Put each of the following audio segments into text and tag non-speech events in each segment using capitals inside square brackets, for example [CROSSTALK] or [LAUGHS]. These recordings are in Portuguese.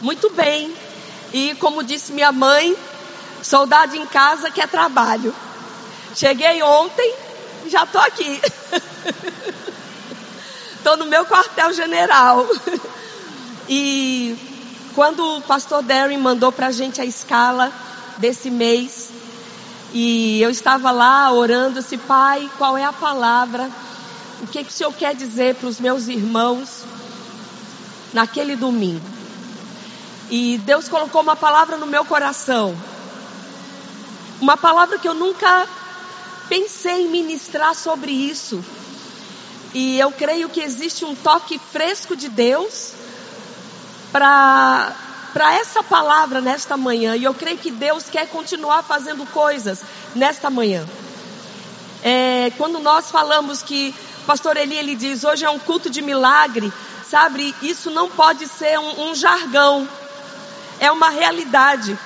Muito bem. E como disse minha mãe, soldado em casa quer trabalho. Cheguei ontem, já estou aqui. [LAUGHS] Estou no meu quartel-general. [LAUGHS] E quando o pastor Darren mandou para a gente a escala desse mês, e eu estava lá orando, assim, pai, qual é a palavra? O que, que o Senhor quer dizer para os meus irmãos naquele domingo? E Deus colocou uma palavra no meu coração. Uma palavra que eu nunca pensei em ministrar sobre isso. E eu creio que existe um toque fresco de Deus para para essa palavra nesta manhã. E eu creio que Deus quer continuar fazendo coisas nesta manhã. É, quando nós falamos que Pastor Eli ele diz hoje é um culto de milagre, sabe? Isso não pode ser um, um jargão. É uma realidade.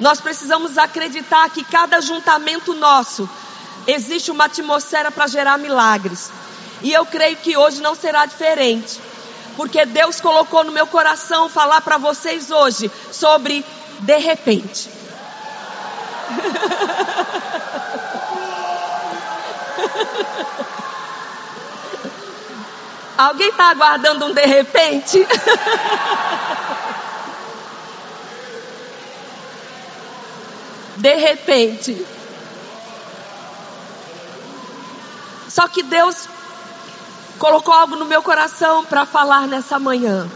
Nós precisamos acreditar que cada juntamento nosso existe uma atmosfera para gerar milagres. E eu creio que hoje não será diferente porque Deus colocou no meu coração falar para vocês hoje sobre de repente. [LAUGHS] Alguém está aguardando um de repente? [LAUGHS] de repente. Só que Deus colocou algo no meu coração para falar nessa manhã.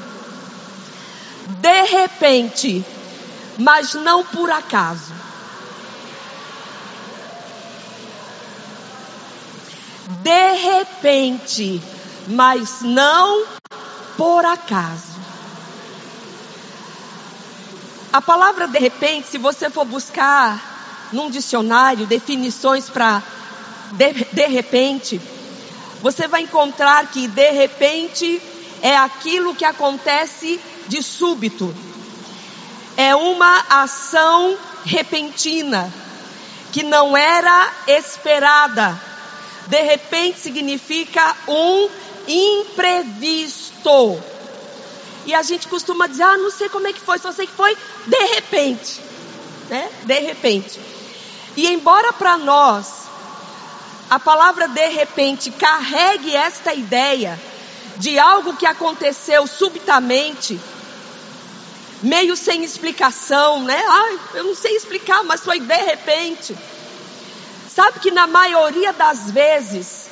De repente, mas não por acaso. De repente, mas não por acaso. A palavra de repente, se você for buscar num dicionário definições para de, de repente, você vai encontrar que de repente é aquilo que acontece de súbito. É uma ação repentina que não era esperada. De repente significa um imprevisto. E a gente costuma dizer: "Ah, não sei como é que foi, só sei que foi de repente", né? De repente. E embora para nós a palavra de repente carregue esta ideia de algo que aconteceu subitamente, meio sem explicação, né? Ai, eu não sei explicar, mas foi de repente. Sabe que na maioria das vezes,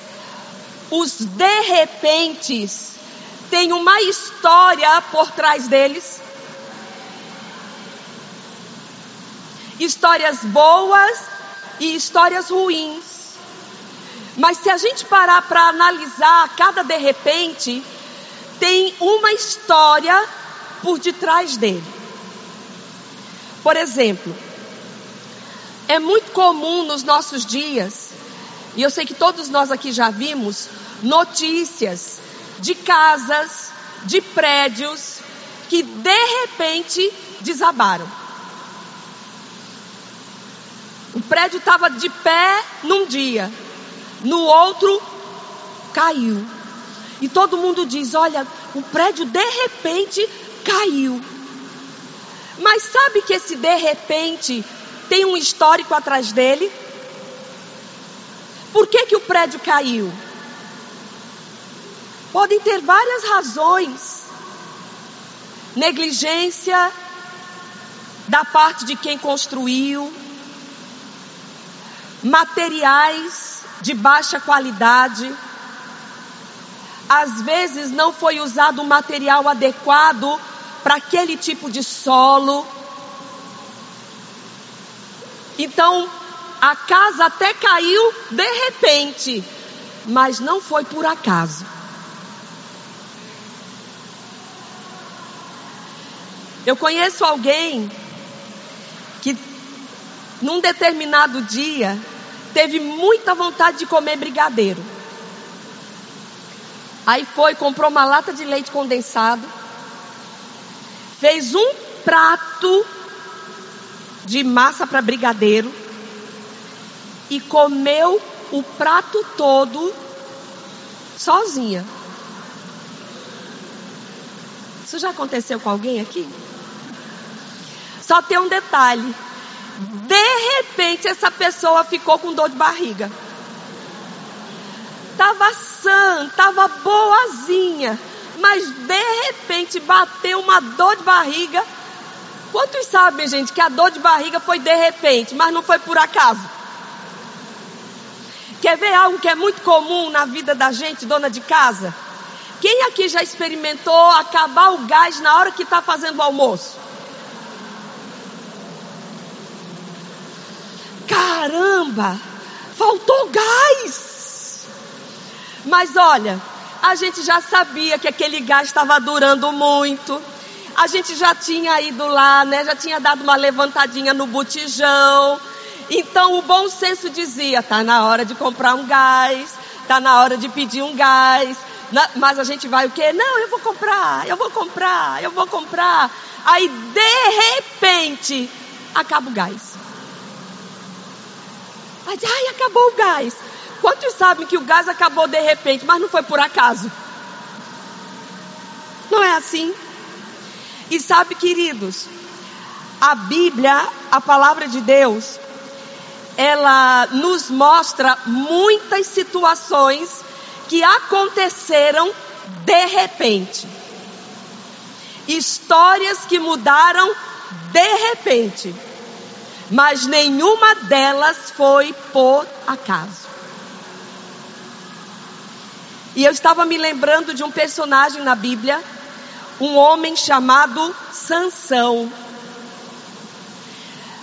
os de repentes têm uma história por trás deles. Histórias boas e histórias ruins. Mas se a gente parar para analisar cada de repente, tem uma história por detrás dele. Por exemplo, é muito comum nos nossos dias, e eu sei que todos nós aqui já vimos, notícias de casas, de prédios que de repente desabaram. O prédio estava de pé num dia, no outro caiu. E todo mundo diz: olha, o prédio de repente caiu. Mas sabe que esse de repente tem um histórico atrás dele? Por que, que o prédio caiu? Podem ter várias razões. Negligência da parte de quem construiu, materiais de baixa qualidade. Às vezes não foi usado o material adequado para aquele tipo de solo. Então, a casa até caiu de repente, mas não foi por acaso. Eu conheço alguém que, num determinado dia, teve muita vontade de comer brigadeiro. Aí foi, comprou uma lata de leite condensado, fez um prato de massa para brigadeiro e comeu o prato todo sozinha. Isso já aconteceu com alguém aqui? Só tem um detalhe. De repente essa pessoa ficou com dor de barriga. Tava sã, tava boazinha, mas de repente bateu uma dor de barriga. Quantos sabem, gente, que a dor de barriga foi de repente, mas não foi por acaso? Quer ver algo que é muito comum na vida da gente, dona de casa? Quem aqui já experimentou acabar o gás na hora que está fazendo o almoço? Caramba, faltou gás. Mas olha, a gente já sabia que aquele gás estava durando muito. A gente já tinha ido lá, né? Já tinha dado uma levantadinha no botijão. Então o bom senso dizia: tá na hora de comprar um gás, tá na hora de pedir um gás. Mas a gente vai o quê? Não, eu vou comprar, eu vou comprar, eu vou comprar. Aí de repente acaba o gás. Aí, ai, acabou o gás. Quantos sabem que o gás acabou de repente, mas não foi por acaso? Não é assim? E sabe, queridos, a Bíblia, a palavra de Deus, ela nos mostra muitas situações que aconteceram de repente. Histórias que mudaram de repente mas nenhuma delas foi por acaso. E eu estava me lembrando de um personagem na Bíblia, um homem chamado Sansão.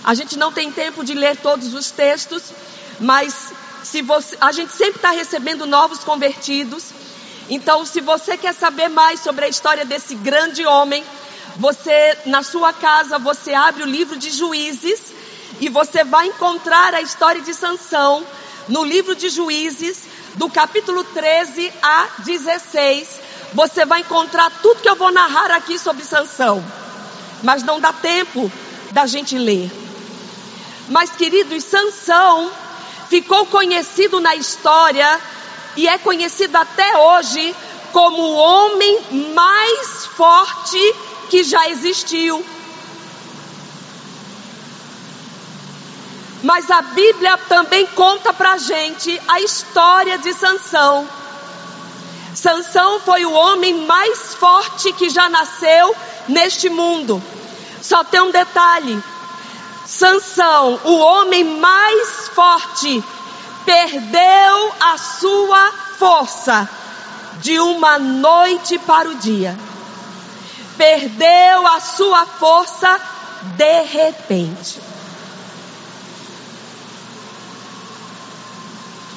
A gente não tem tempo de ler todos os textos, mas se você, a gente sempre está recebendo novos convertidos. Então, se você quer saber mais sobre a história desse grande homem, você na sua casa você abre o livro de Juízes e você vai encontrar a história de Sansão no livro de Juízes, do capítulo 13 a 16. Você vai encontrar tudo que eu vou narrar aqui sobre Sansão. Mas não dá tempo da gente ler. Mas, queridos, Sansão ficou conhecido na história e é conhecido até hoje como o homem mais forte que já existiu. Mas a Bíblia também conta pra gente a história de Sansão. Sansão foi o homem mais forte que já nasceu neste mundo. Só tem um detalhe. Sansão, o homem mais forte, perdeu a sua força de uma noite para o dia. Perdeu a sua força de repente.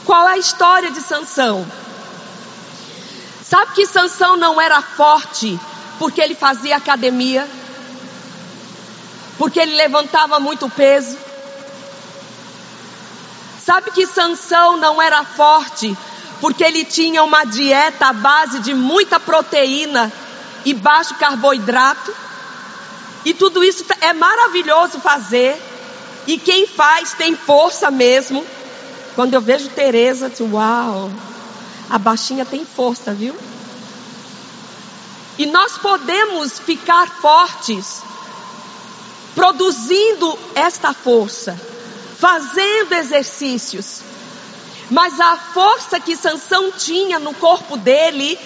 Qual é a história de Sansão? Sabe que Sansão não era forte porque ele fazia academia? Porque ele levantava muito peso? Sabe que Sansão não era forte porque ele tinha uma dieta à base de muita proteína e baixo carboidrato? E tudo isso é maravilhoso fazer. E quem faz tem força mesmo. Quando eu vejo Tereza, digo, uau, a baixinha tem força, viu? E nós podemos ficar fortes produzindo esta força, fazendo exercícios. Mas a força que Sansão tinha no corpo dele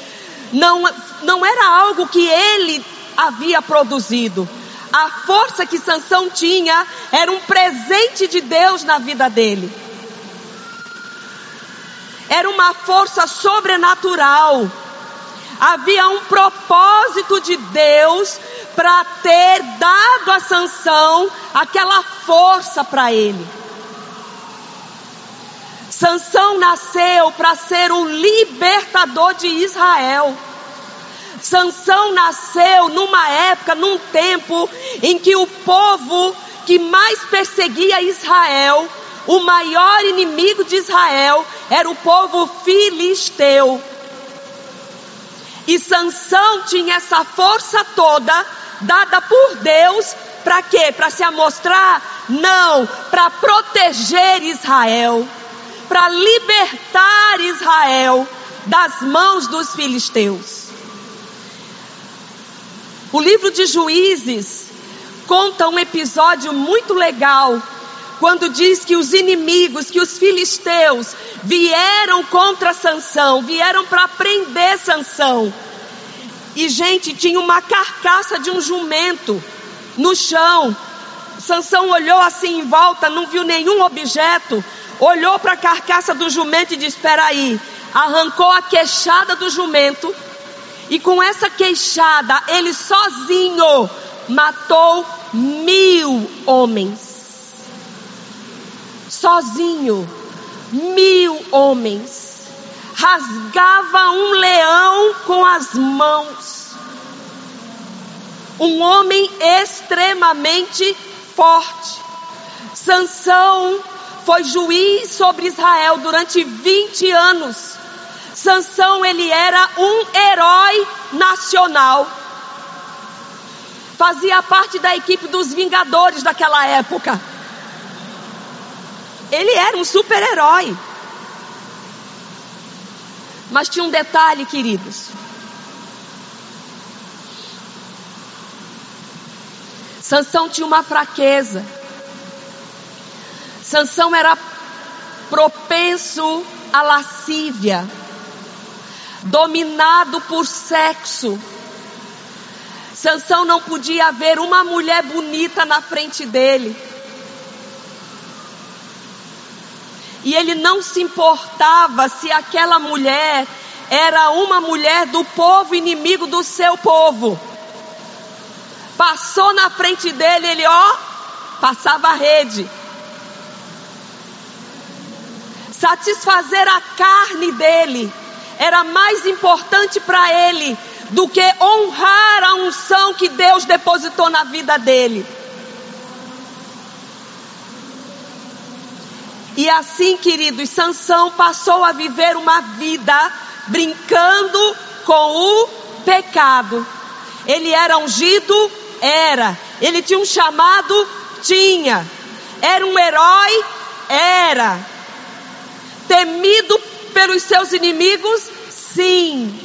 não, não era algo que ele havia produzido. A força que Sansão tinha era um presente de Deus na vida dele era uma força sobrenatural. Havia um propósito de Deus para ter dado a Sansão aquela força para ele. Sansão nasceu para ser o libertador de Israel. Sansão nasceu numa época, num tempo em que o povo que mais perseguia Israel o maior inimigo de Israel era o povo filisteu. E Sansão tinha essa força toda dada por Deus para quê? Para se amostrar? Não, para proteger Israel, para libertar Israel das mãos dos filisteus. O livro de Juízes conta um episódio muito legal quando diz que os inimigos, que os filisteus vieram contra Sansão, vieram para prender Sansão. E gente, tinha uma carcaça de um jumento no chão. Sansão olhou assim em volta, não viu nenhum objeto, olhou para a carcaça do jumento e disse: "Espera aí". Arrancou a queixada do jumento e com essa queixada ele sozinho matou mil homens sozinho, mil homens, rasgava um leão com as mãos. Um homem extremamente forte. Sansão foi juiz sobre Israel durante 20 anos. Sansão ele era um herói nacional. Fazia parte da equipe dos Vingadores daquela época. Ele era um super-herói. Mas tinha um detalhe, queridos. Sansão tinha uma fraqueza. Sansão era propenso à lascívia, dominado por sexo. Sansão não podia ver uma mulher bonita na frente dele. E ele não se importava se aquela mulher era uma mulher do povo inimigo do seu povo. Passou na frente dele, ele ó, passava a rede. Satisfazer a carne dele era mais importante para ele do que honrar a unção que Deus depositou na vida dele. E assim, queridos, Sansão passou a viver uma vida brincando com o pecado. Ele era ungido? Era. Ele tinha um chamado? Tinha. Era um herói? Era. Temido pelos seus inimigos? Sim.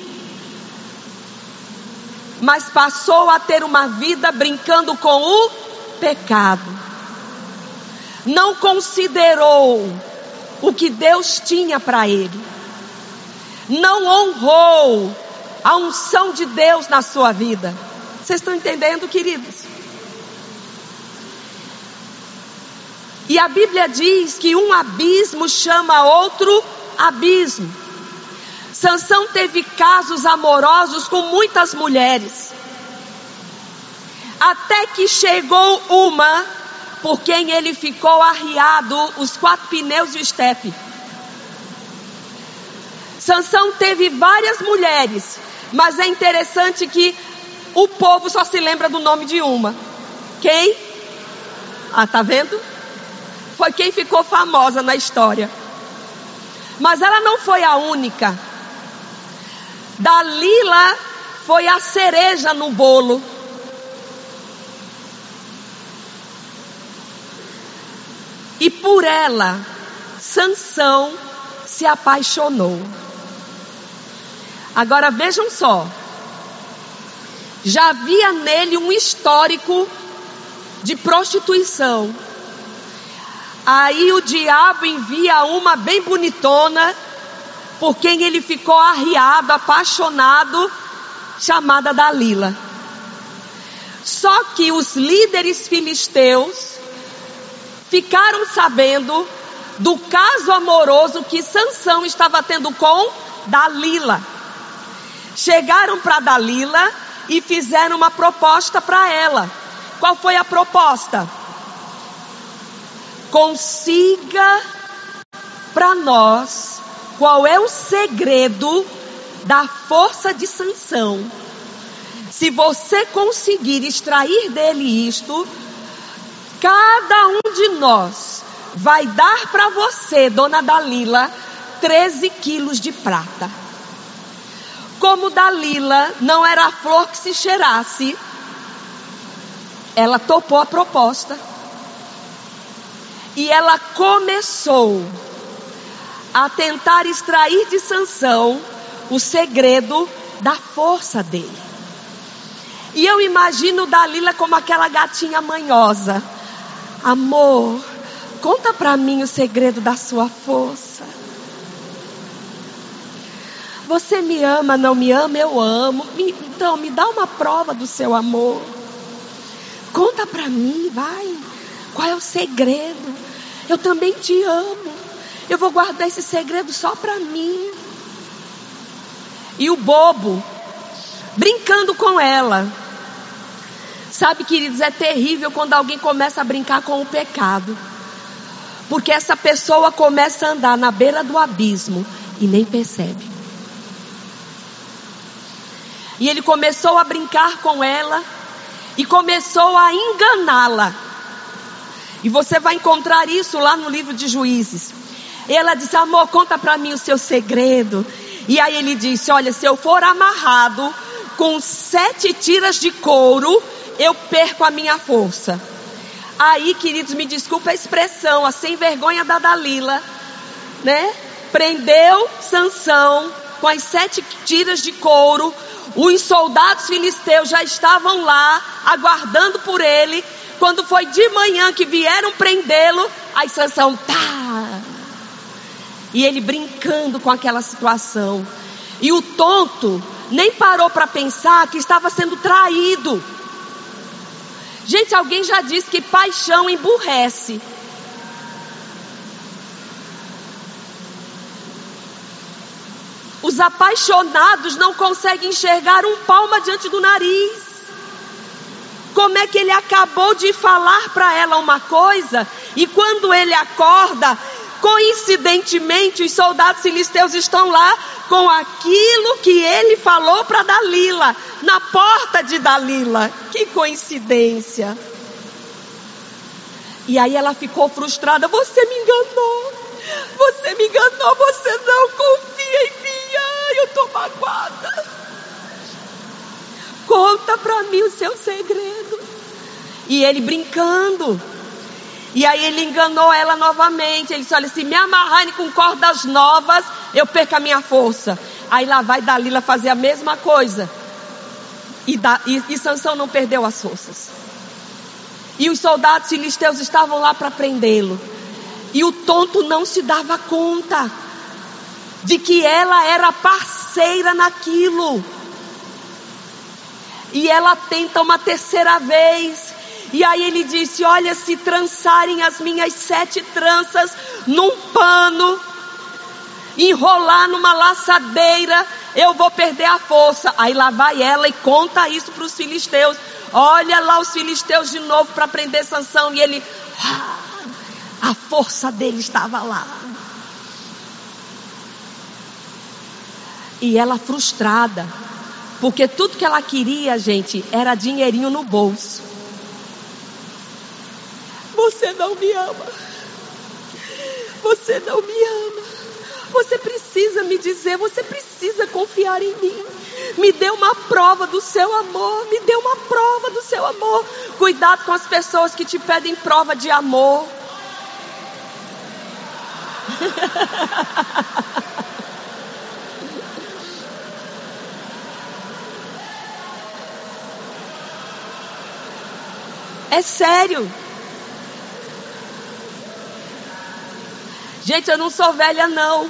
Mas passou a ter uma vida brincando com o pecado não considerou o que Deus tinha para ele, não honrou a unção de Deus na sua vida. Vocês estão entendendo, queridos? E a Bíblia diz que um abismo chama outro abismo. Sansão teve casos amorosos com muitas mulheres. Até que chegou uma por quem ele ficou arriado os quatro pneus e o estepe. Sansão teve várias mulheres, mas é interessante que o povo só se lembra do nome de uma. Quem? Ah, tá vendo? Foi quem ficou famosa na história. Mas ela não foi a única. Dalila foi a cereja no bolo. E por ela, Sansão se apaixonou. Agora vejam só. Já havia nele um histórico de prostituição. Aí o diabo envia uma bem bonitona, por quem ele ficou arriado, apaixonado, chamada Dalila. Só que os líderes filisteus ficaram sabendo do caso amoroso que Sansão estava tendo com Dalila. Chegaram para Dalila e fizeram uma proposta para ela. Qual foi a proposta? Consiga para nós qual é o segredo da força de Sansão. Se você conseguir extrair dele isto, Cada um de nós vai dar para você, dona Dalila, 13 quilos de prata. Como Dalila não era a flor que se cheirasse, ela topou a proposta. E ela começou a tentar extrair de Sansão o segredo da força dele. E eu imagino Dalila como aquela gatinha manhosa. Amor, conta para mim o segredo da sua força. Você me ama, não me ama? Eu amo. Então, me dá uma prova do seu amor. Conta para mim, vai. Qual é o segredo? Eu também te amo. Eu vou guardar esse segredo só para mim. E o bobo, brincando com ela. Sabe, queridos, é terrível quando alguém começa a brincar com o pecado. Porque essa pessoa começa a andar na beira do abismo e nem percebe. E ele começou a brincar com ela e começou a enganá-la. E você vai encontrar isso lá no livro de Juízes. Ela disse: Amor, conta para mim o seu segredo. E aí ele disse: Olha, se eu for amarrado com sete tiras de couro, eu perco a minha força. Aí, queridos, me desculpa a expressão, a sem vergonha da Dalila, né? Prendeu Sansão com as sete tiras de couro, os soldados filisteus já estavam lá, aguardando por ele. Quando foi de manhã que vieram prendê-lo, aí Sansão, tá. E ele brincando com aquela situação. E o tonto nem parou para pensar que estava sendo traído. Gente, alguém já disse que paixão emburrece. Os apaixonados não conseguem enxergar um palmo diante do nariz. Como é que ele acabou de falar para ela uma coisa e quando ele acorda, coincidentemente os soldados filisteus estão lá com aquilo que ele falou para Dalila, na porta de Dalila. Que coincidência. E aí ela ficou frustrada: Você me enganou, você me enganou, você não confia em mim eu estou magoada. Conta para mim o seu segredo. E ele brincando. E aí ele enganou ela novamente. Ele disse: Olha, se me amarrarem com cordas novas, eu perco a minha força. Aí lá vai Dalila fazer a mesma coisa. E, da, e, e Sansão não perdeu as forças. E os soldados filisteus estavam lá para prendê-lo. E o tonto não se dava conta de que ela era parceira naquilo. E ela tenta uma terceira vez. E aí ele disse: Olha, se trançarem as minhas sete tranças num pano, enrolar numa laçadeira, eu vou perder a força. Aí lá vai ela e conta isso para os filisteus. Olha lá os filisteus de novo para prender Sansão. E ele, ah, a força dele estava lá. E ela frustrada, porque tudo que ela queria, gente, era dinheirinho no bolso. Você não me ama. Você não me ama. Você precisa me dizer, você precisa confiar em mim. Me dê uma prova do seu amor. Me dê uma prova do seu amor. Cuidado com as pessoas que te pedem prova de amor. [LAUGHS] É sério. Gente, eu não sou velha, não.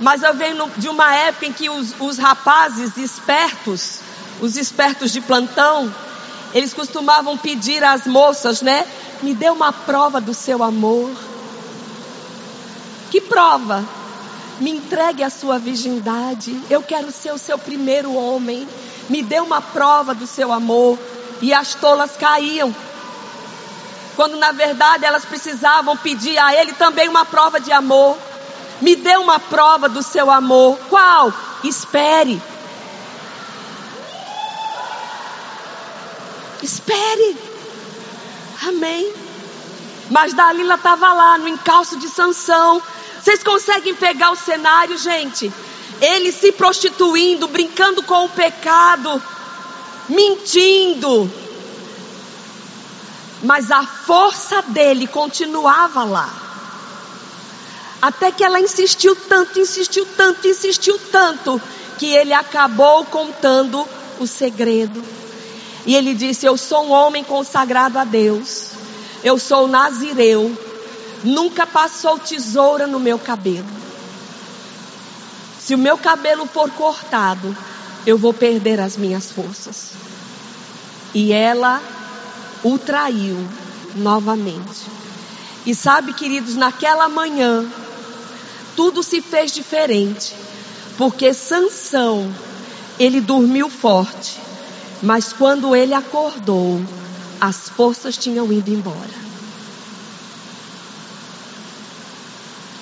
Mas eu venho de uma época em que os, os rapazes espertos, os espertos de plantão, eles costumavam pedir às moças, né? Me dê uma prova do seu amor. Que prova? Me entregue a sua virgindade. Eu quero ser o seu primeiro homem. Me dê uma prova do seu amor. E as tolas caíam quando na verdade elas precisavam pedir a Ele também uma prova de amor. Me dê uma prova do seu amor. Qual? Espere. Espere. Amém. Mas Dalila estava lá no encalço de Sansão. Vocês conseguem pegar o cenário, gente? Ele se prostituindo, brincando com o pecado, mentindo, mas a força dele continuava lá. Até que ela insistiu tanto, insistiu tanto, insistiu tanto, que ele acabou contando o segredo. E ele disse: Eu sou um homem consagrado a Deus. Eu sou nazireu. Nunca passou tesoura no meu cabelo. Se o meu cabelo for cortado, eu vou perder as minhas forças. E ela o traiu novamente. E sabe, queridos, naquela manhã, tudo se fez diferente, porque Sansão, ele dormiu forte, mas quando ele acordou, as forças tinham ido embora.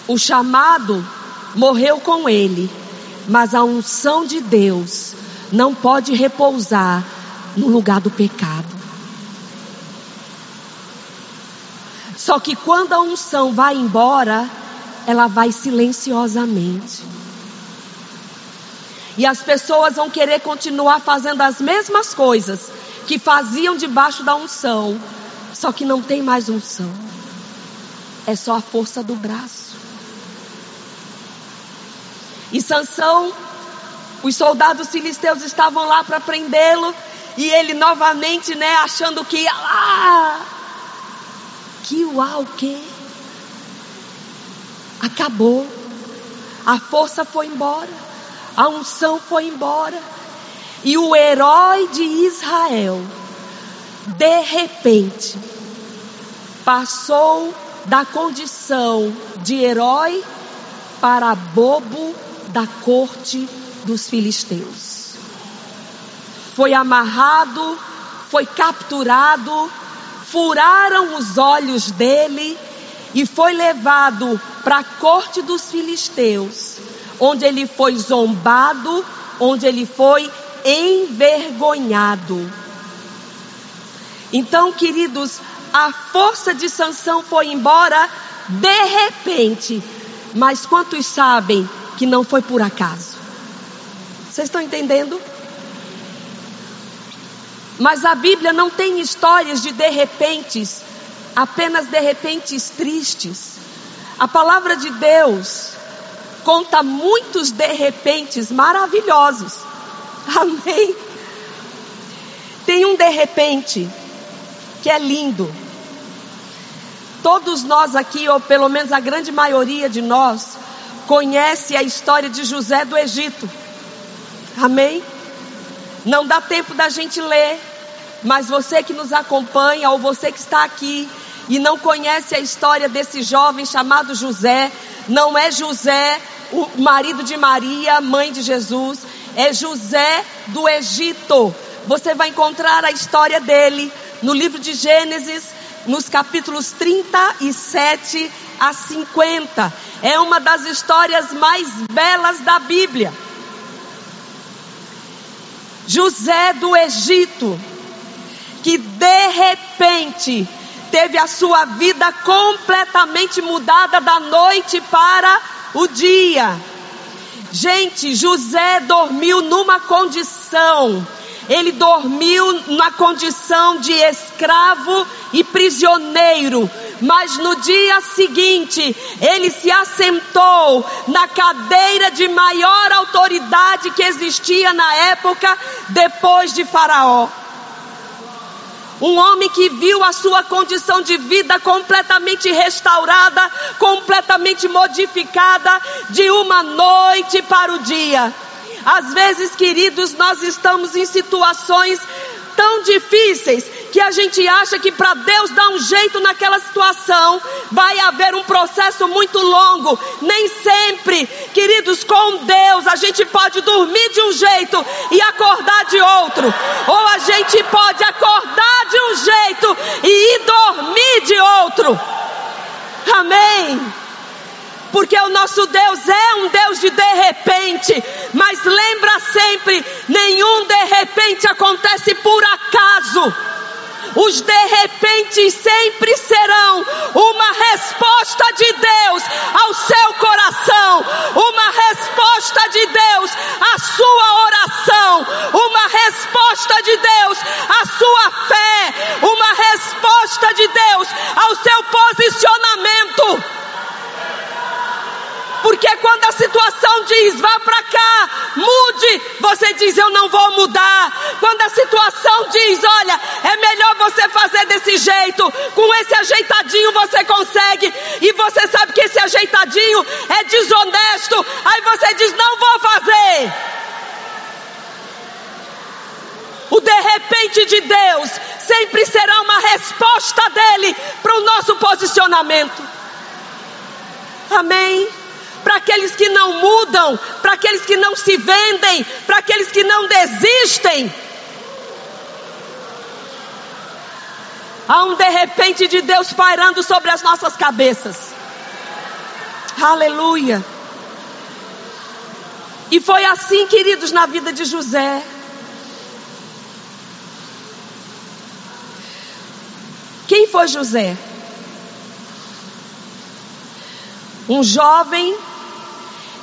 O chamado morreu com ele, mas a unção de Deus não pode repousar no lugar do pecado. Só que quando a unção vai embora, ela vai silenciosamente. E as pessoas vão querer continuar fazendo as mesmas coisas que faziam debaixo da unção, só que não tem mais unção. É só a força do braço. E Sansão, os soldados filisteus estavam lá para prendê-lo, e ele novamente, né, achando que lá. Que uau, quê? Acabou. A força foi embora. A unção foi embora. E o herói de Israel, de repente, passou da condição de herói para bobo da corte dos filisteus. Foi amarrado, foi capturado, furaram os olhos dele e foi levado para a corte dos filisteus, onde ele foi zombado, onde ele foi envergonhado. Então, queridos, a força de Sansão foi embora de repente, mas quantos sabem que não foi por acaso? Vocês estão entendendo? Mas a Bíblia não tem histórias de de repentes, apenas de repentes tristes. A palavra de Deus conta muitos de repentes maravilhosos. [LAUGHS] Amém. Tem um de repente que é lindo. Todos nós aqui, ou pelo menos a grande maioria de nós, conhece a história de José do Egito. Amém? Não dá tempo da gente ler, mas você que nos acompanha ou você que está aqui e não conhece a história desse jovem chamado José, não é José, o marido de Maria, mãe de Jesus, é José do Egito. Você vai encontrar a história dele no livro de Gênesis, nos capítulos 37 a 50. É uma das histórias mais belas da Bíblia. José do Egito, que de repente teve a sua vida completamente mudada da noite para o dia. Gente, José dormiu numa condição, ele dormiu na condição de escravo e prisioneiro, mas no dia seguinte ele se assentou na cadeira de maior autoridade que existia na época, depois de Faraó. Um homem que viu a sua condição de vida completamente restaurada, completamente modificada, de uma noite para o dia. Às vezes, queridos, nós estamos em situações tão difíceis que a gente acha que para Deus dar um jeito naquela situação vai haver um processo muito longo. Nem sempre, queridos, com Deus a gente pode dormir de um jeito e acordar de outro, ou a gente pode acordar de um jeito e ir dormir de outro. Amém porque o nosso Deus é um Deus de de repente, mas lembra sempre: nenhum de repente acontece por acaso. Os de repente sempre serão uma resposta de Deus ao seu coração, uma resposta de Deus à sua oração, uma resposta de Deus à sua fé, uma resposta de Deus ao seu posicionamento Porque quando a situação diz, vá para cá, mude, você diz, eu não vou mudar. Quando a situação diz, olha, é melhor você fazer desse jeito, com esse ajeitadinho você consegue, e você sabe que esse ajeitadinho é desonesto, aí você diz, não vou fazer. O de repente de Deus sempre será uma resposta dele para o nosso posicionamento. Amém. Para aqueles que não mudam, para aqueles que não se vendem, para aqueles que não desistem. Há um de repente de Deus pairando sobre as nossas cabeças. Aleluia. E foi assim, queridos, na vida de José. Quem foi José? Um jovem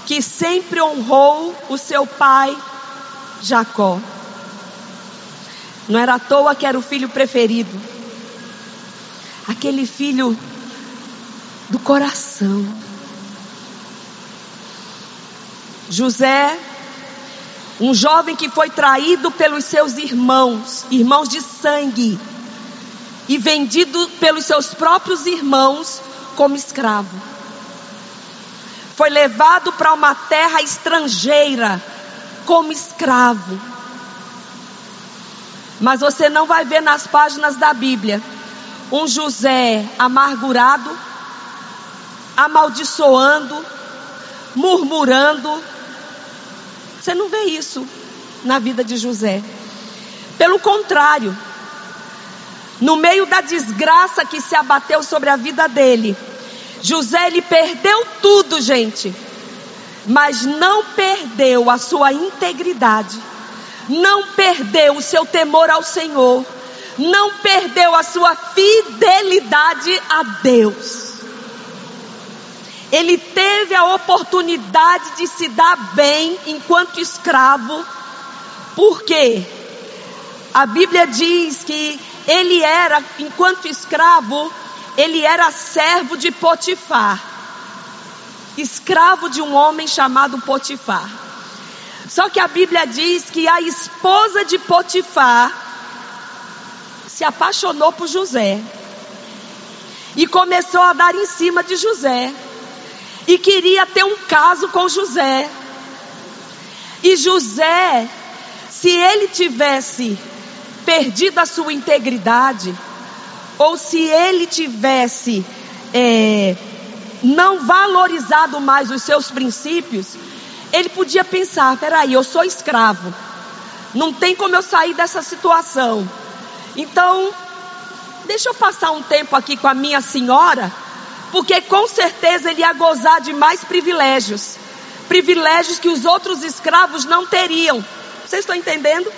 que sempre honrou o seu pai Jacó. Não era à toa que era o filho preferido. Aquele filho do coração. José, um jovem que foi traído pelos seus irmãos, irmãos de sangue e vendido pelos seus próprios irmãos como escravo. Foi levado para uma terra estrangeira como escravo. Mas você não vai ver nas páginas da Bíblia um José amargurado, amaldiçoando, murmurando. Você não vê isso na vida de José. Pelo contrário, no meio da desgraça que se abateu sobre a vida dele, José ele perdeu tudo, gente, mas não perdeu a sua integridade, não perdeu o seu temor ao Senhor, não perdeu a sua fidelidade a Deus. Ele teve a oportunidade de se dar bem enquanto escravo, porque a Bíblia diz que ele era, enquanto escravo, ele era servo de Potifar, escravo de um homem chamado Potifar. Só que a Bíblia diz que a esposa de Potifar se apaixonou por José e começou a dar em cima de José e queria ter um caso com José. E José, se ele tivesse perdido a sua integridade, ou se ele tivesse é, não valorizado mais os seus princípios, ele podia pensar: peraí, eu sou escravo, não tem como eu sair dessa situação. Então, deixa eu passar um tempo aqui com a minha senhora, porque com certeza ele ia gozar de mais privilégios privilégios que os outros escravos não teriam. Vocês estão entendendo?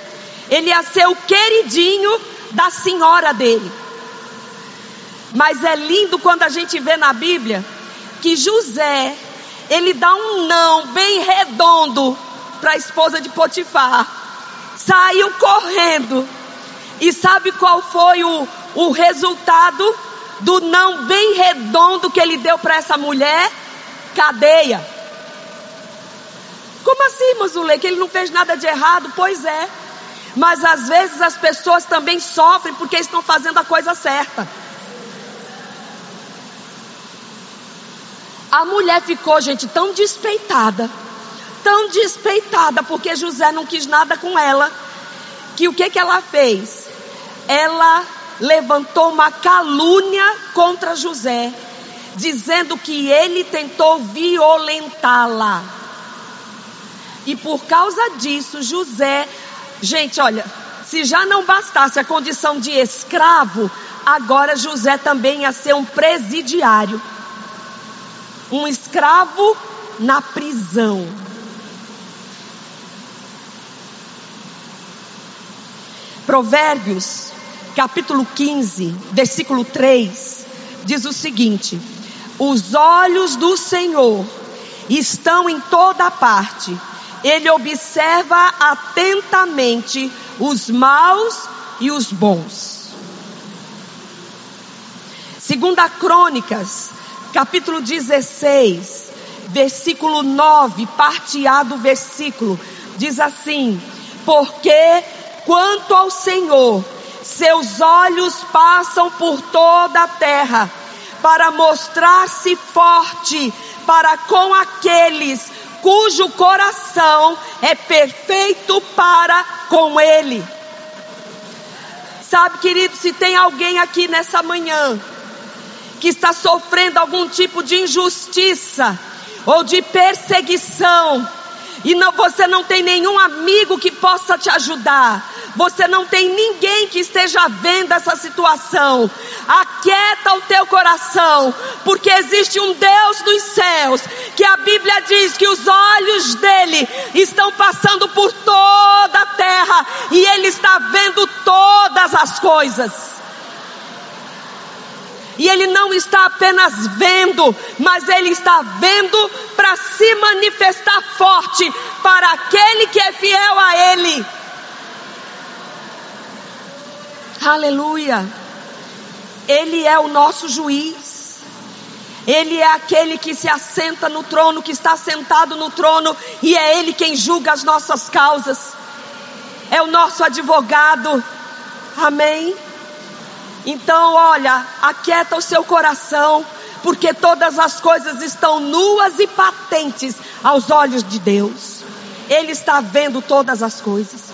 Ele ia ser o queridinho da senhora dele. Mas é lindo quando a gente vê na Bíblia que José, ele dá um não bem redondo para a esposa de Potifar. Saiu correndo. E sabe qual foi o, o resultado do não bem redondo que ele deu para essa mulher? Cadeia. Como assim, Mazulê? Que ele não fez nada de errado? Pois é. Mas às vezes as pessoas também sofrem porque estão fazendo a coisa certa. A mulher ficou, gente, tão despeitada, tão despeitada, porque José não quis nada com ela, que o que, que ela fez? Ela levantou uma calúnia contra José, dizendo que ele tentou violentá-la. E por causa disso, José Gente, olha, se já não bastasse a condição de escravo, agora José também ia ser um presidiário. Um escravo na prisão. Provérbios, capítulo 15, versículo 3, diz o seguinte: Os olhos do Senhor estão em toda parte ele observa atentamente os maus e os bons. Segunda Crônicas, capítulo 16, versículo 9, parte A do versículo, diz assim: Porque quanto ao Senhor, seus olhos passam por toda a terra, para mostrar-se forte para com aqueles cujo coração é perfeito para com Ele. Sabe, querido, se tem alguém aqui nessa manhã que está sofrendo algum tipo de injustiça ou de perseguição, e não, você não tem nenhum amigo que possa te ajudar, você não tem ninguém que esteja vendo essa situação. Aquieta o teu coração, porque existe um Deus dos céus, que a Bíblia diz que os olhos dele estão passando por toda a terra e ele está vendo todas as coisas. E ele não está apenas vendo, mas ele está vendo para se manifestar forte para aquele que é fiel a ele. Aleluia. Ele é o nosso juiz. Ele é aquele que se assenta no trono, que está sentado no trono, e é Ele quem julga as nossas causas. É o nosso advogado. Amém? Então, olha, aquieta o seu coração, porque todas as coisas estão nuas e patentes aos olhos de Deus. Ele está vendo todas as coisas.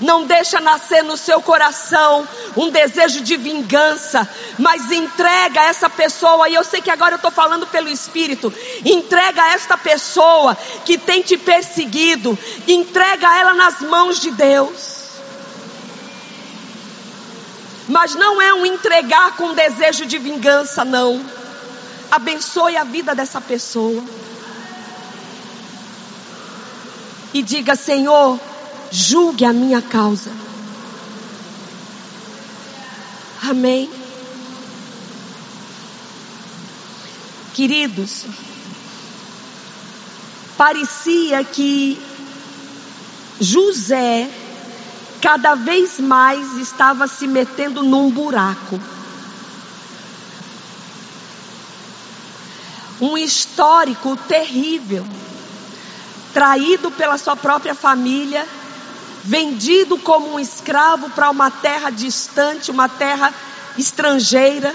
Não deixa nascer no seu coração um desejo de vingança, mas entrega essa pessoa, e eu sei que agora eu estou falando pelo Espírito, entrega esta pessoa que tem te perseguido, entrega ela nas mãos de Deus. Mas não é um entregar com desejo de vingança, não. Abençoe a vida dessa pessoa. E diga, Senhor, julgue a minha causa. Amém. Queridos, parecia que José cada vez mais estava se metendo num buraco. Um histórico terrível, traído pela sua própria família vendido como um escravo para uma terra distante, uma terra estrangeira,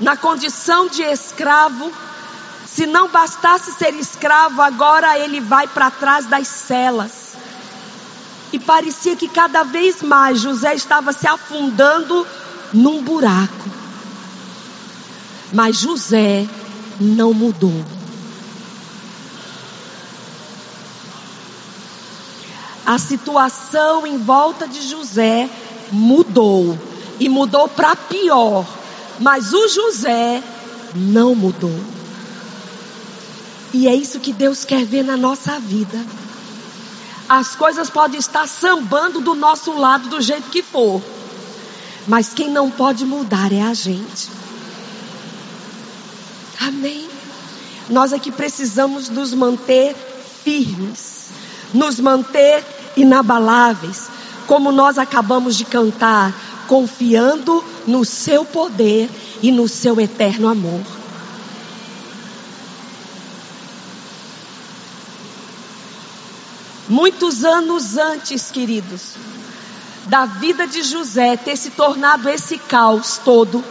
na condição de escravo. Se não bastasse ser escravo, agora ele vai para trás das celas. E parecia que cada vez mais José estava se afundando num buraco. Mas José não mudou. a situação em volta de José mudou e mudou para pior, mas o José não mudou. E é isso que Deus quer ver na nossa vida. As coisas podem estar sambando do nosso lado do jeito que for, mas quem não pode mudar é a gente. Amém. Nós aqui precisamos nos manter firmes, nos manter inabaláveis, como nós acabamos de cantar, confiando no seu poder e no seu eterno amor. Muitos anos antes, queridos, da vida de José ter se tornado esse caos todo,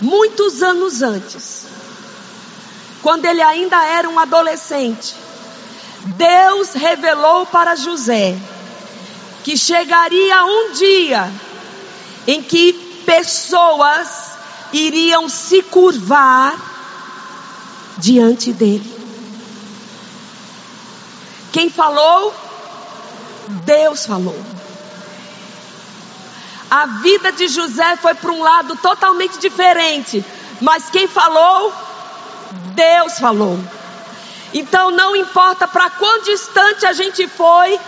muitos anos antes, quando ele ainda era um adolescente, Deus revelou para José que chegaria um dia em que pessoas iriam se curvar diante dele. Quem falou? Deus falou. A vida de José foi para um lado totalmente diferente, mas quem falou? Deus falou. Então não importa para quão distante a gente foi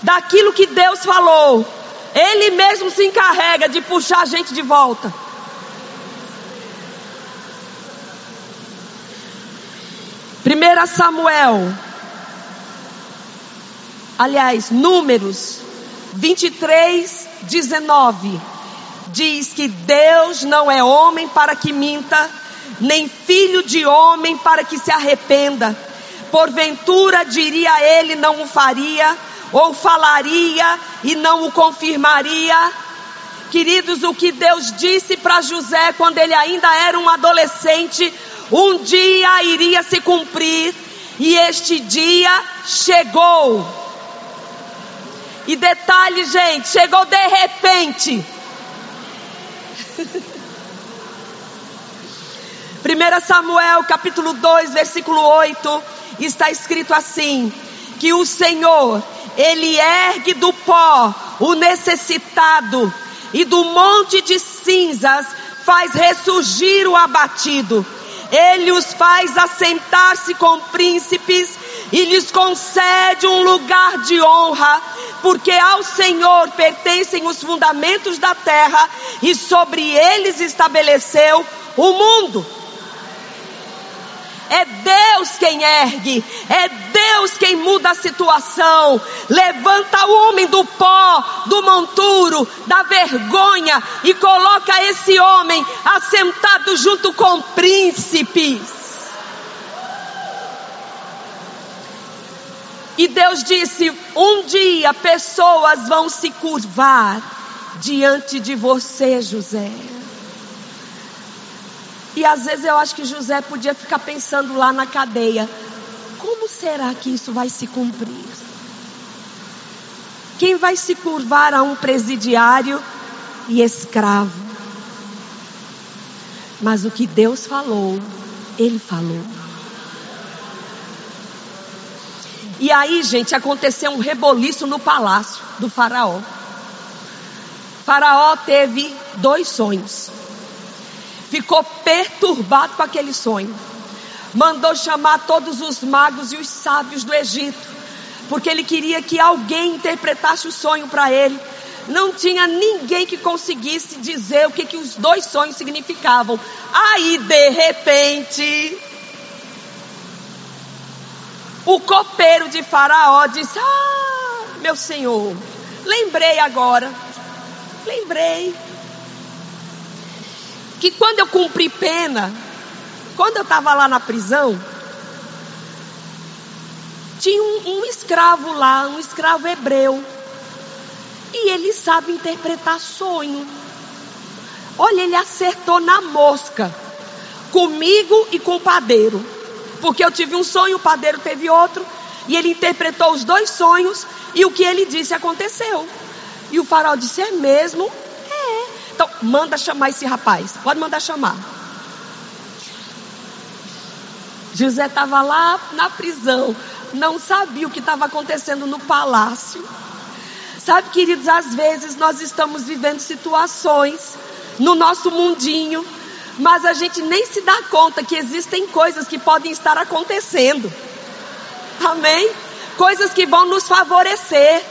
daquilo que Deus falou, Ele mesmo se encarrega de puxar a gente de volta. Primeira Samuel, aliás, Números 23, 19, diz que Deus não é homem para que minta, nem filho de homem para que se arrependa. Porventura diria ele, não o faria, ou falaria e não o confirmaria. Queridos, o que Deus disse para José quando ele ainda era um adolescente, um dia iria se cumprir, e este dia chegou. E detalhe, gente, chegou de repente. 1 Samuel capítulo 2, versículo 8, está escrito assim: que o Senhor, ele ergue do pó o necessitado e do monte de cinzas faz ressurgir o abatido. Ele os faz assentar-se com príncipes e lhes concede um lugar de honra, porque ao Senhor pertencem os fundamentos da terra e sobre eles estabeleceu o mundo. É Deus quem ergue, é Deus quem muda a situação. Levanta o homem do pó, do monturo, da vergonha e coloca esse homem assentado junto com príncipes. E Deus disse: Um dia pessoas vão se curvar diante de você, José. E às vezes eu acho que José podia ficar pensando lá na cadeia: como será que isso vai se cumprir? Quem vai se curvar a um presidiário e escravo? Mas o que Deus falou, Ele falou. E aí, gente, aconteceu um reboliço no palácio do Faraó. Faraó teve dois sonhos ficou perturbado com aquele sonho. Mandou chamar todos os magos e os sábios do Egito, porque ele queria que alguém interpretasse o sonho para ele. Não tinha ninguém que conseguisse dizer o que, que os dois sonhos significavam. Aí, de repente, o copeiro de Faraó disse: Ah, meu senhor, lembrei agora. Lembrei que quando eu cumpri pena, quando eu estava lá na prisão, tinha um, um, escravo lá, um escravo hebreu. E ele sabe interpretar sonho. Olha, ele acertou na mosca. Comigo e com o padeiro. Porque eu tive um sonho, o padeiro teve outro. E ele interpretou os dois sonhos. E o que ele disse aconteceu. E o farol disse: É mesmo? Então, manda chamar esse rapaz. Pode mandar chamar. José estava lá na prisão, não sabia o que estava acontecendo no palácio. Sabe, queridos, às vezes nós estamos vivendo situações no nosso mundinho, mas a gente nem se dá conta que existem coisas que podem estar acontecendo. Amém? Coisas que vão nos favorecer.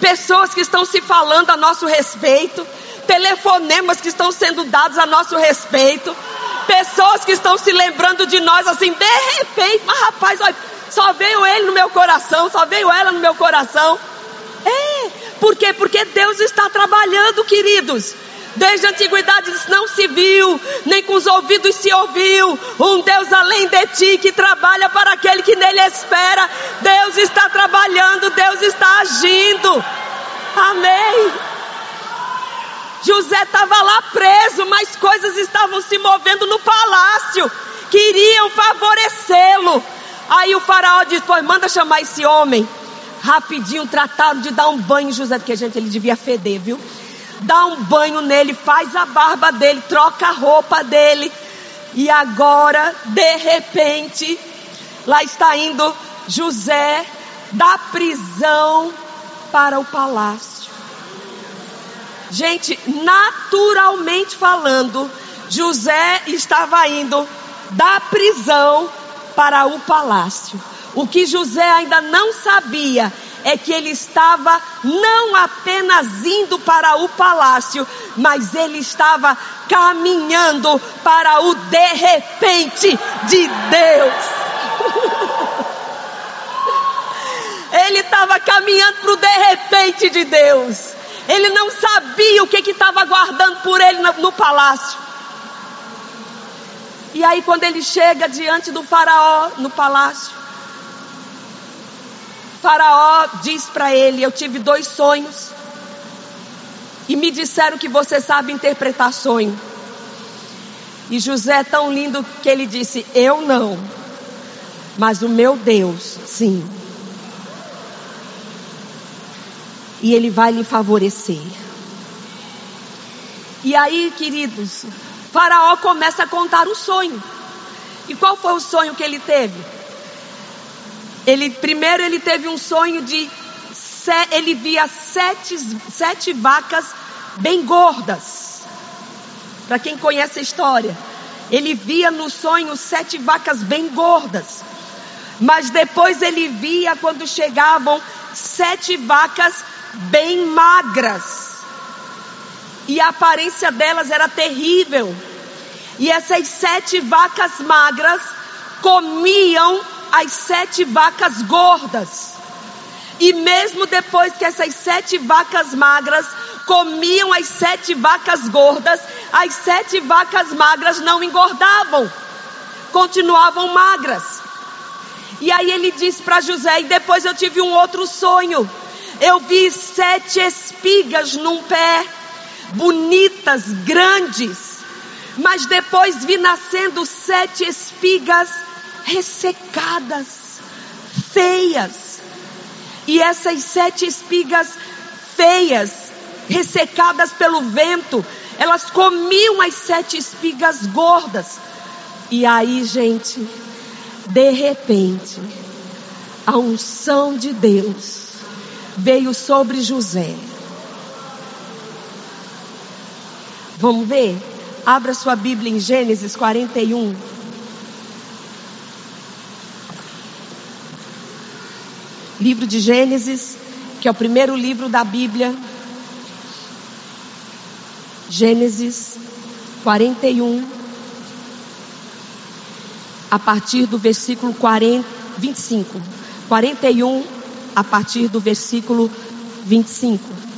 Pessoas que estão se falando a nosso respeito, telefonemas que estão sendo dados a nosso respeito, pessoas que estão se lembrando de nós assim, de repente, mas rapaz, olha, só veio ele no meu coração, só veio ela no meu coração. É, por quê? Porque Deus está trabalhando, queridos. Desde a antiguidade não se viu, nem com os ouvidos se ouviu. Um Deus além de ti que trabalha para aquele que nele espera. Deus está trabalhando, Deus está agindo. Amém. José estava lá preso, mas coisas estavam se movendo no palácio, queriam favorecê-lo. Aí o faraó disse: Pois manda chamar esse homem. Rapidinho trataram de dar um banho em José, porque gente, ele devia feder, viu? Dá um banho nele, faz a barba dele, troca a roupa dele. E agora, de repente, lá está indo José da prisão para o palácio. Gente, naturalmente falando, José estava indo da prisão para o palácio. O que José ainda não sabia é que ele estava não apenas indo para o palácio, mas ele estava caminhando para o de repente de Deus. [LAUGHS] ele estava caminhando para o de repente de Deus. Ele não sabia o que estava aguardando por ele no, no palácio. E aí, quando ele chega diante do Faraó no palácio, Faraó diz para ele: Eu tive dois sonhos, e me disseram que você sabe interpretar sonho. E José é tão lindo que ele disse: Eu não, mas o meu Deus, sim. E ele vai lhe favorecer. E aí, queridos, Faraó começa a contar o sonho. E qual foi o sonho que ele teve? Ele primeiro ele teve um sonho de ele via sete, sete vacas bem gordas. Para quem conhece a história, ele via no sonho sete vacas bem gordas. Mas depois ele via quando chegavam sete vacas bem magras e a aparência delas era terrível. E essas sete vacas magras comiam as sete vacas gordas. E mesmo depois que essas sete vacas magras comiam as sete vacas gordas, as sete vacas magras não engordavam, continuavam magras. E aí ele disse para José: E depois eu tive um outro sonho. Eu vi sete espigas num pé bonitas, grandes, mas depois vi nascendo sete espigas ressecadas, feias. E essas sete espigas feias, ressecadas pelo vento, elas comiam as sete espigas gordas. E aí, gente, de repente, a unção de Deus veio sobre José. Vamos ver? Abra sua Bíblia em Gênesis 41. Livro de Gênesis, que é o primeiro livro da Bíblia. Gênesis 41, a partir do versículo 40, 25. 41, a partir do versículo 25.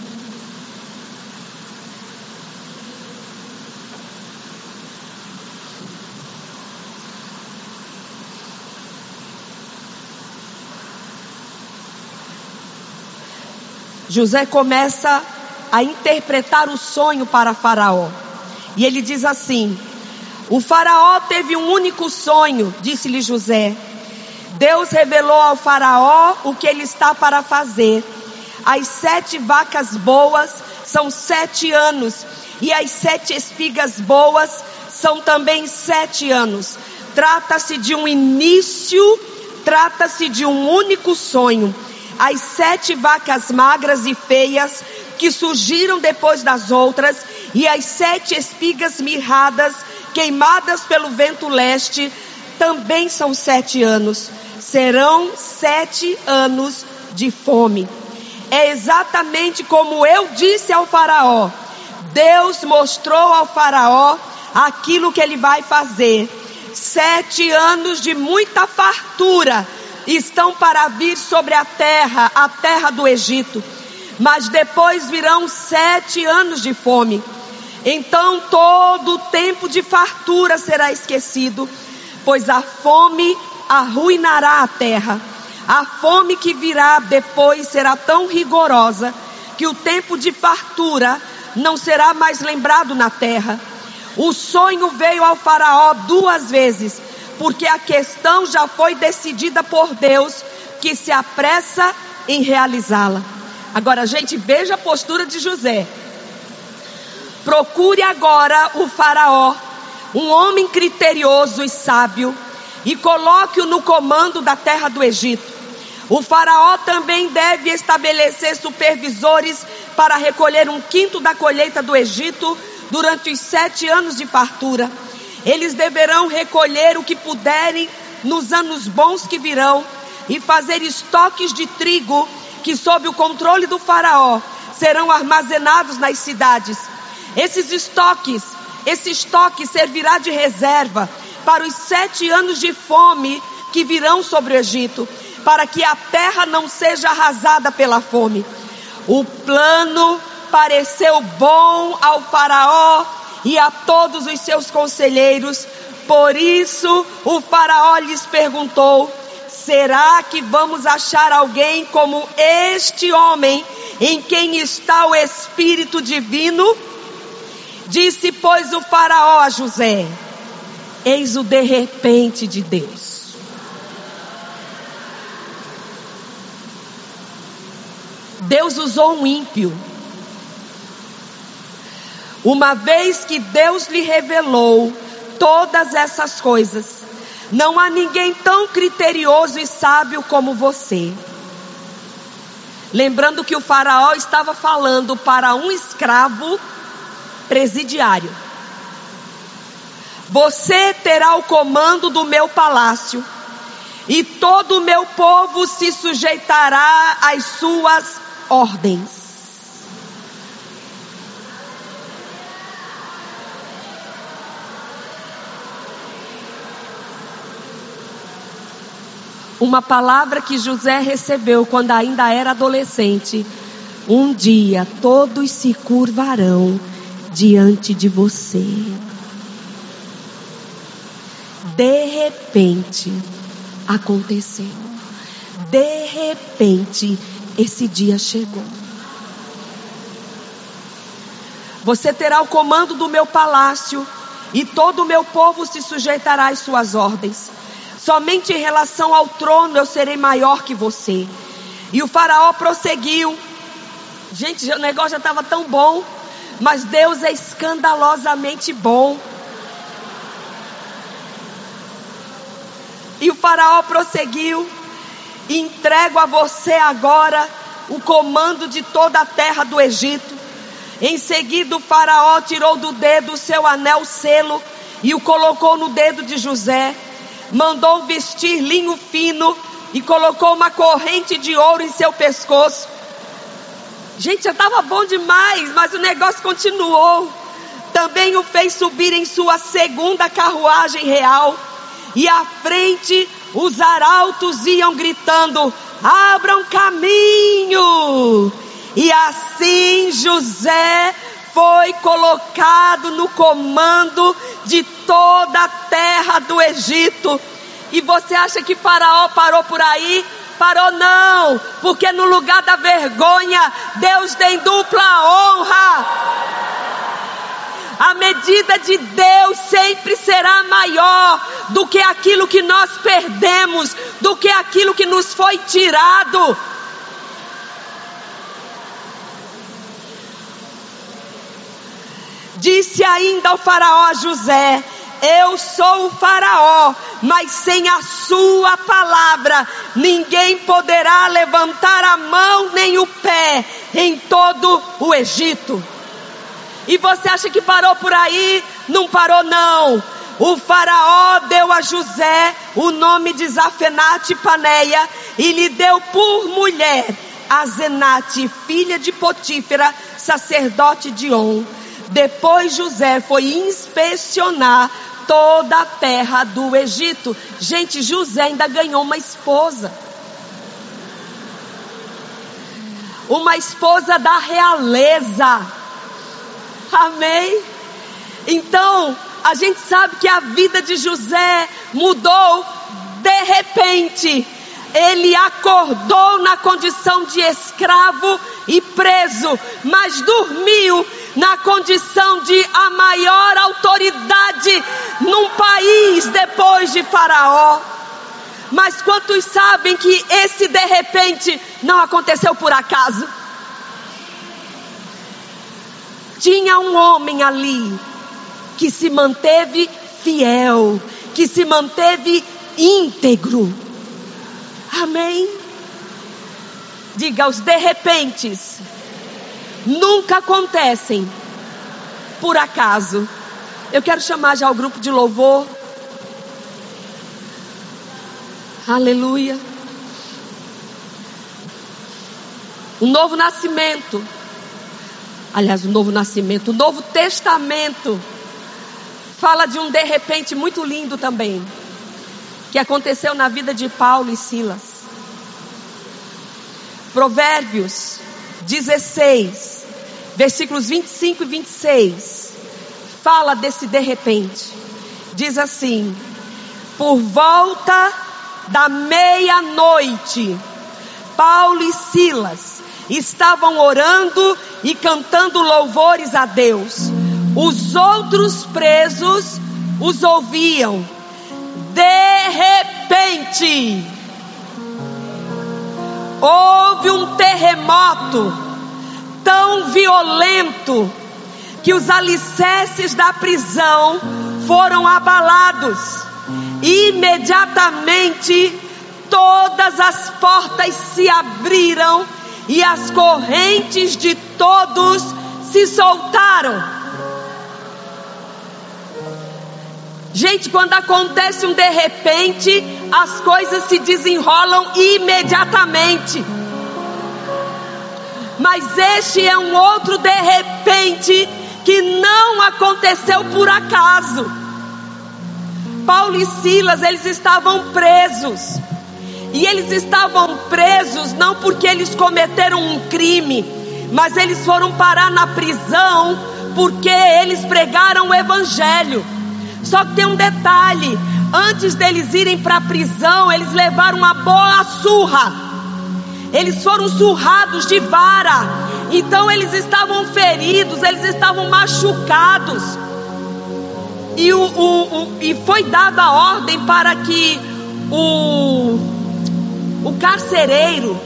José começa a interpretar o sonho para Faraó. E ele diz assim: O Faraó teve um único sonho, disse-lhe José. Deus revelou ao Faraó o que ele está para fazer. As sete vacas boas são sete anos, e as sete espigas boas são também sete anos. Trata-se de um início, trata-se de um único sonho as sete vacas magras e feias que surgiram depois das outras, e as sete espigas mirradas, queimadas pelo vento leste, também são sete anos. Serão sete anos de fome. É exatamente como eu disse ao Faraó. Deus mostrou ao Faraó aquilo que ele vai fazer. Sete anos de muita fartura estão para vir sobre a terra, a terra do Egito. Mas depois virão sete anos de fome. Então todo o tempo de fartura será esquecido, pois a fome arruinará a terra. A fome que virá depois será tão rigorosa que o tempo de fartura não será mais lembrado na terra. O sonho veio ao Faraó duas vezes porque a questão já foi decidida por Deus, que se apressa em realizá-la. Agora, gente, veja a postura de José. Procure agora o Faraó, um homem criterioso e sábio, e coloque-o no comando da terra do Egito. O Faraó também deve estabelecer supervisores para recolher um quinto da colheita do Egito durante os sete anos de fartura. Eles deverão recolher o que puderem nos anos bons que virão e fazer estoques de trigo que, sob o controle do Faraó, serão armazenados nas cidades. Esses estoques, esse estoque servirá de reserva para os sete anos de fome que virão sobre o Egito, para que a terra não seja arrasada pela fome. O plano pareceu bom ao Faraó e a todos os seus conselheiros, Por isso o Faraó lhes perguntou: Será que vamos achar alguém como este homem em quem está o Espírito Divino? Disse, pois, o Faraó a José: Eis o de repente de Deus. Deus usou um ímpio. Uma vez que Deus lhe revelou todas essas coisas, não há ninguém tão criterioso e sábio como você. Lembrando que o Faraó estava falando para um escravo presidiário. Você terá o comando do meu palácio, e todo o meu povo se sujeitará às suas ordens. Uma palavra que José recebeu quando ainda era adolescente. Um dia todos se curvarão diante de você. De repente aconteceu. De repente esse dia chegou. Você terá o comando do meu palácio e todo o meu povo se sujeitará às suas ordens. Somente em relação ao trono eu serei maior que você. E o faraó prosseguiu. Gente, o negócio já estava tão bom, mas Deus é escandalosamente bom. E o faraó prosseguiu entrego a você agora o comando de toda a terra do Egito. Em seguida, o Faraó tirou do dedo o seu anel selo e o colocou no dedo de José. Mandou vestir linho fino e colocou uma corrente de ouro em seu pescoço. Gente, já estava bom demais, mas o negócio continuou. Também o fez subir em sua segunda carruagem real e à frente os arautos iam gritando: abram caminho. E assim José foi colocado no comando de toda a terra do Egito. E você acha que Faraó parou por aí? Parou não, porque no lugar da vergonha, Deus tem dupla honra. A medida de Deus sempre será maior do que aquilo que nós perdemos, do que aquilo que nos foi tirado. Disse ainda o Faraó José: Eu sou o Faraó, mas sem a sua palavra, ninguém poderá levantar a mão nem o pé em todo o Egito. E você acha que parou por aí? Não parou não. O faraó deu a José o nome de Zafenate Paneia e lhe deu por mulher a Zenate, filha de Potífera, sacerdote de On. Depois José foi inspecionar toda a terra do Egito. Gente, José ainda ganhou uma esposa. Uma esposa da realeza. Amém? Então, a gente sabe que a vida de José mudou de repente. Ele acordou na condição de escravo e preso, mas dormiu na condição de a maior autoridade num país depois de Faraó. Mas quantos sabem que esse de repente não aconteceu por acaso? Tinha um homem ali que se manteve fiel, que se manteve íntegro. Amém? Diga, os de repentes nunca acontecem por acaso. Eu quero chamar já o grupo de louvor. Aleluia. Um novo nascimento aliás, o novo nascimento, o novo testamento, fala de um de repente muito lindo também, que aconteceu na vida de Paulo e Silas. Provérbios 16, versículos 25 e 26, fala desse de repente. diz assim: Por volta da meia-noite, Paulo e Silas estavam orando e cantando louvores a Deus. Os outros presos os ouviam. De repente, houve um terremoto tão violento que os alicerces da prisão foram abalados. Imediatamente todas as portas se abriram e as correntes de todos se soltaram. Gente, quando acontece um de repente, as coisas se desenrolam imediatamente. Mas este é um outro de repente que não aconteceu por acaso. Paulo e Silas, eles estavam presos. E eles estavam presos não porque eles cometeram um crime, mas eles foram parar na prisão porque eles pregaram o evangelho. Só que tem um detalhe: antes deles irem para a prisão, eles levaram uma boa surra. Eles foram surrados de vara. Então eles estavam feridos, eles estavam machucados. E, o, o, o, e foi dada a ordem para que o, o carcereiro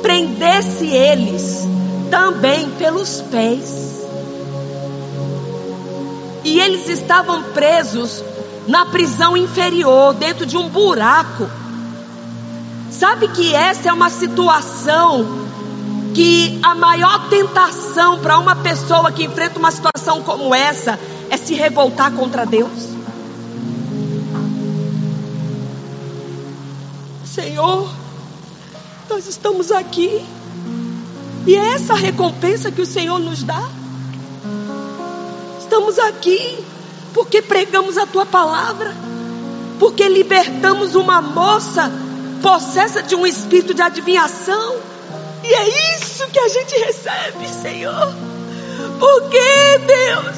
prendesse eles também pelos pés. E eles estavam presos na prisão inferior, dentro de um buraco. Sabe que essa é uma situação que a maior tentação para uma pessoa que enfrenta uma situação como essa é se revoltar contra Deus? Senhor, nós estamos aqui e é essa recompensa que o Senhor nos dá estamos aqui porque pregamos a tua palavra, porque libertamos uma moça possessa de um espírito de adivinhação. E é isso que a gente recebe, Senhor. Por que, Deus?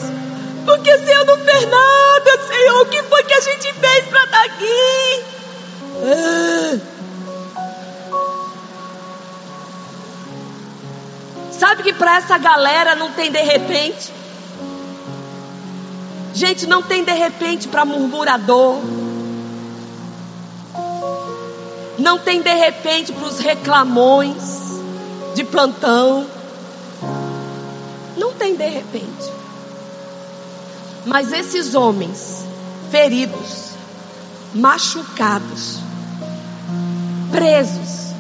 Porque Senhor não fez nada, Senhor. O que foi que a gente fez para estar aqui? Ah. Sabe que para essa galera não tem de repente? Gente, não tem de repente para murmurador. Não tem de repente para os reclamões de plantão. Não tem de repente. Mas esses homens feridos, machucados, presos,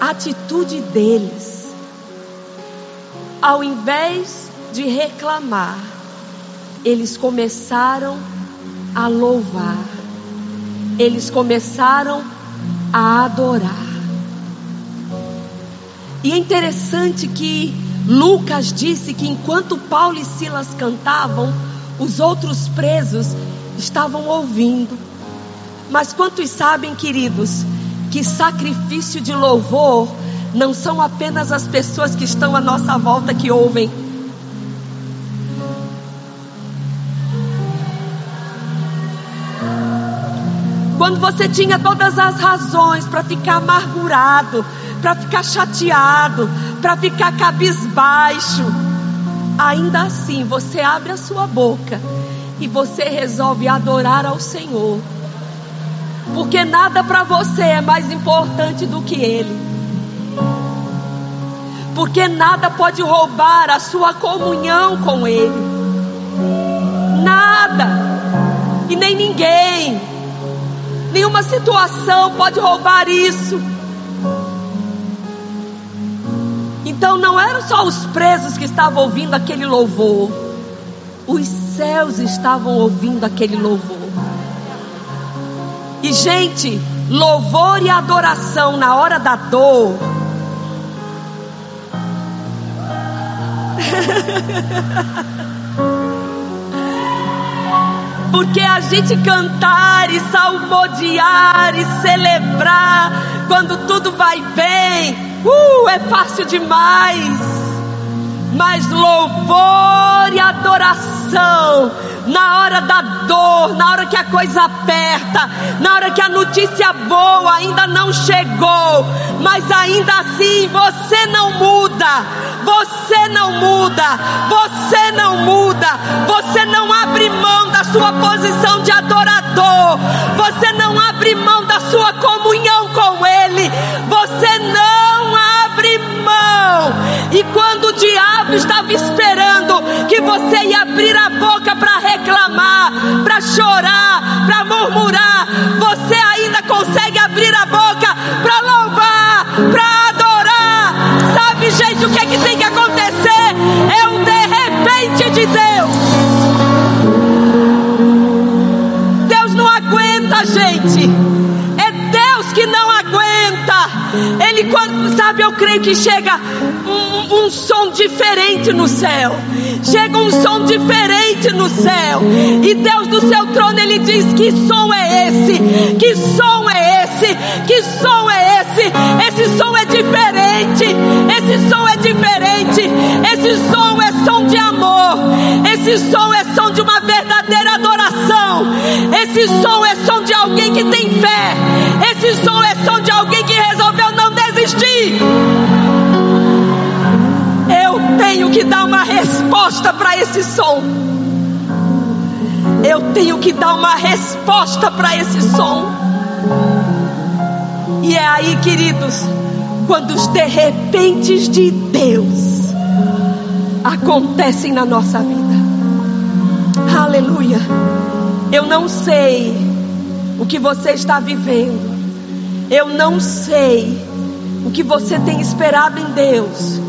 a atitude deles, ao invés de reclamar, eles começaram a louvar, eles começaram a adorar. E é interessante que Lucas disse que enquanto Paulo e Silas cantavam, os outros presos estavam ouvindo. Mas quantos sabem, queridos, que sacrifício de louvor não são apenas as pessoas que estão à nossa volta que ouvem, Quando você tinha todas as razões para ficar amargurado, para ficar chateado, para ficar cabisbaixo, ainda assim você abre a sua boca e você resolve adorar ao Senhor. Porque nada para você é mais importante do que Ele. Porque nada pode roubar a sua comunhão com Ele. Nada. E nem ninguém. Nenhuma situação pode roubar isso. Então não eram só os presos que estavam ouvindo aquele louvor, os céus estavam ouvindo aquele louvor. E gente, louvor e adoração na hora da dor. [LAUGHS] Porque a gente cantar e salmodiar e celebrar quando tudo vai bem, uh, é fácil demais. mas louvor e adoração na hora da dor, na hora que a coisa aperta, na hora que a notícia boa ainda não chegou, mas ainda assim você não muda, você não muda, você não muda, você não abre mão da sua posição de adorador, você não abre mão da sua comunhão com Ele, você não abre mão, e quando o diabo estava esperando que você ia abrir a boca para reclamar, para chorar, para murmurar, você ainda consegue abrir a boca para louvar, para gente, o que é que tem que acontecer? É um de repente de Deus. Deus não aguenta, gente. É Deus que não aguenta. Ele quando sabe, eu creio que chega um, um som diferente no céu. Chega um som diferente no céu. E Deus do seu trono, Ele diz: Que som é esse? Que som é esse? Que som é esse? Esse som é diferente. Esse som é diferente. Esse som é som de amor. Esse som é som de uma verdadeira adoração. Esse som é som de alguém que tem fé. Esse som é som de alguém que resolveu não desistir tenho que dar uma resposta para esse som. Eu tenho que dar uma resposta para esse som. E é aí, queridos, quando os de repentes de Deus acontecem na nossa vida. Aleluia. Eu não sei o que você está vivendo. Eu não sei o que você tem esperado em Deus.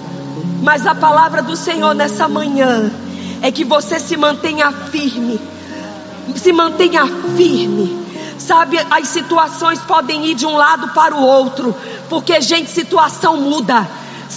Mas a palavra do Senhor nessa manhã é que você se mantenha firme. Se mantenha firme. Sabe, as situações podem ir de um lado para o outro, porque gente, situação muda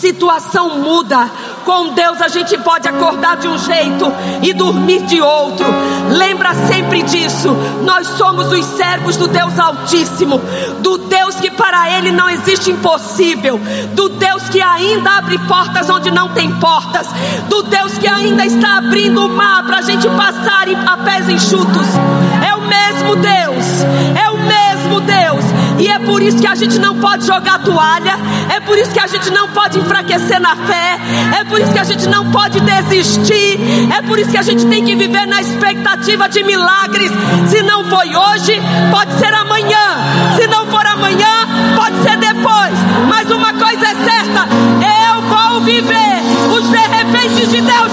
situação muda. Com Deus a gente pode acordar de um jeito e dormir de outro. Lembra sempre disso. Nós somos os servos do Deus Altíssimo, do Deus que para ele não existe impossível, do Deus que ainda abre portas onde não tem portas, do Deus que ainda está abrindo o mar para a gente passar a pés enxutos. É o mesmo Deus, é o mesmo Deus e é por isso que a gente não pode jogar toalha, é por isso que a gente não pode enfraquecer na fé, é por isso que a gente não pode desistir, é por isso que a gente tem que viver na expectativa de milagres. Se não foi hoje, pode ser amanhã. Se não for amanhã, pode ser depois. Mas uma coisa é certa, eu vou viver os de repente de Deus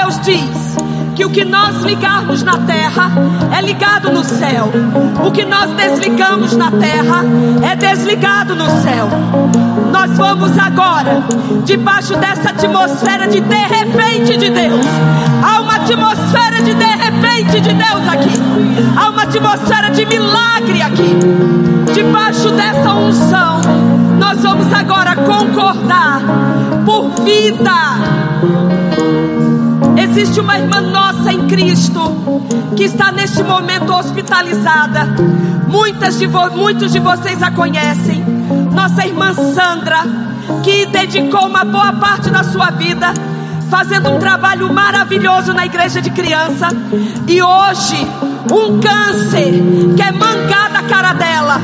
Deus diz que o que nós ligarmos na terra é ligado no céu, o que nós desligamos na terra é desligado no céu. Nós vamos agora, debaixo dessa atmosfera de de repente de Deus. Há uma atmosfera de de repente de Deus aqui. Há uma atmosfera de milagre aqui. Debaixo dessa unção, nós vamos agora concordar por vida. Existe uma irmã nossa em Cristo que está neste momento hospitalizada. Muitas de muitos de vocês a conhecem. Nossa irmã Sandra, que dedicou uma boa parte da sua vida fazendo um trabalho maravilhoso na igreja de criança. E hoje, um câncer que é mangada cara dela.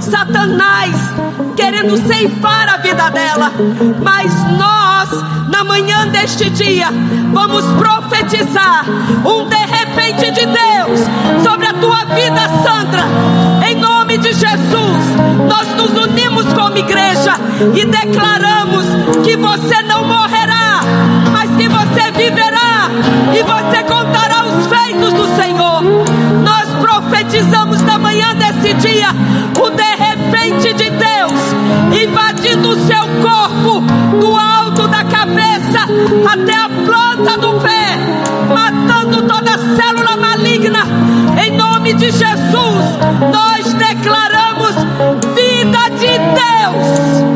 Satanás querendo ceifar a vida dela. Mas nós, na manhã deste dia, vamos profetizar um de repente de Deus sobre a tua vida, Sandra. Em nome de Jesus, nós nos unimos como igreja e declaramos que você não morrerá, mas que você viverá e você contará os feitos do Senhor. Nós profetizamos na manhã desse dia o de repente de Deus invadindo o seu corpo, do alto da cabeça até a planta do pé, matando toda célula maligna. Em nome de Jesus, nós declaramos vida de Deus,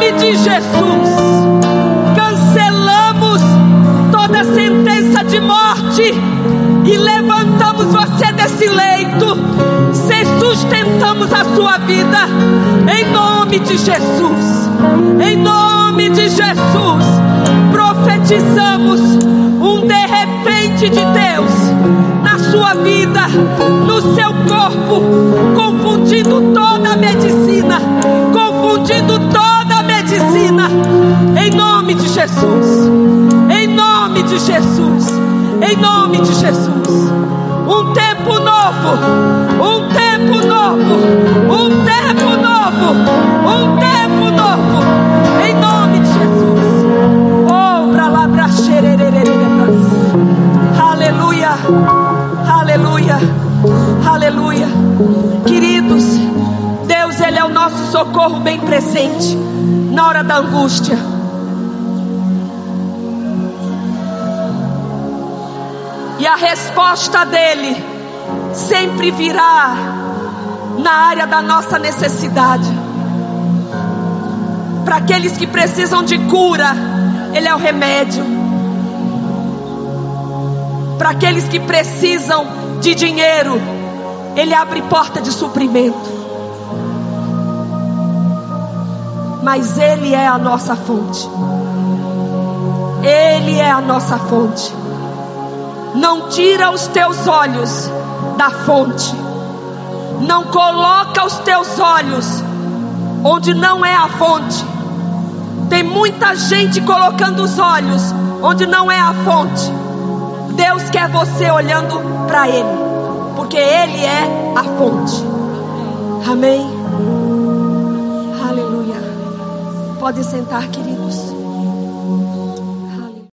nome de Jesus. Cancelamos toda sentença de morte e levantamos você desse leito, sustentamos a sua vida em nome de Jesus. Em nome de Jesus, profetizamos um de repente de Deus na sua vida, no seu corpo, confundindo toda a medicina, confundindo toda Jesus, em nome de Jesus, em nome de Jesus. Um tempo novo, um tempo novo, um tempo novo, um tempo novo, em nome de Jesus. Oh, pra lá, pra Aleluia, aleluia, aleluia. Queridos, Deus, Ele é o nosso socorro bem presente na hora da angústia. Resposta dele sempre virá na área da nossa necessidade. Para aqueles que precisam de cura, ele é o remédio. Para aqueles que precisam de dinheiro, ele abre porta de suprimento. Mas ele é a nossa fonte. Ele é a nossa fonte. Não tira os teus olhos da fonte. Não coloca os teus olhos onde não é a fonte. Tem muita gente colocando os olhos onde não é a fonte. Deus quer você olhando para Ele, porque Ele é a fonte. Amém. Aleluia. Pode sentar, querido.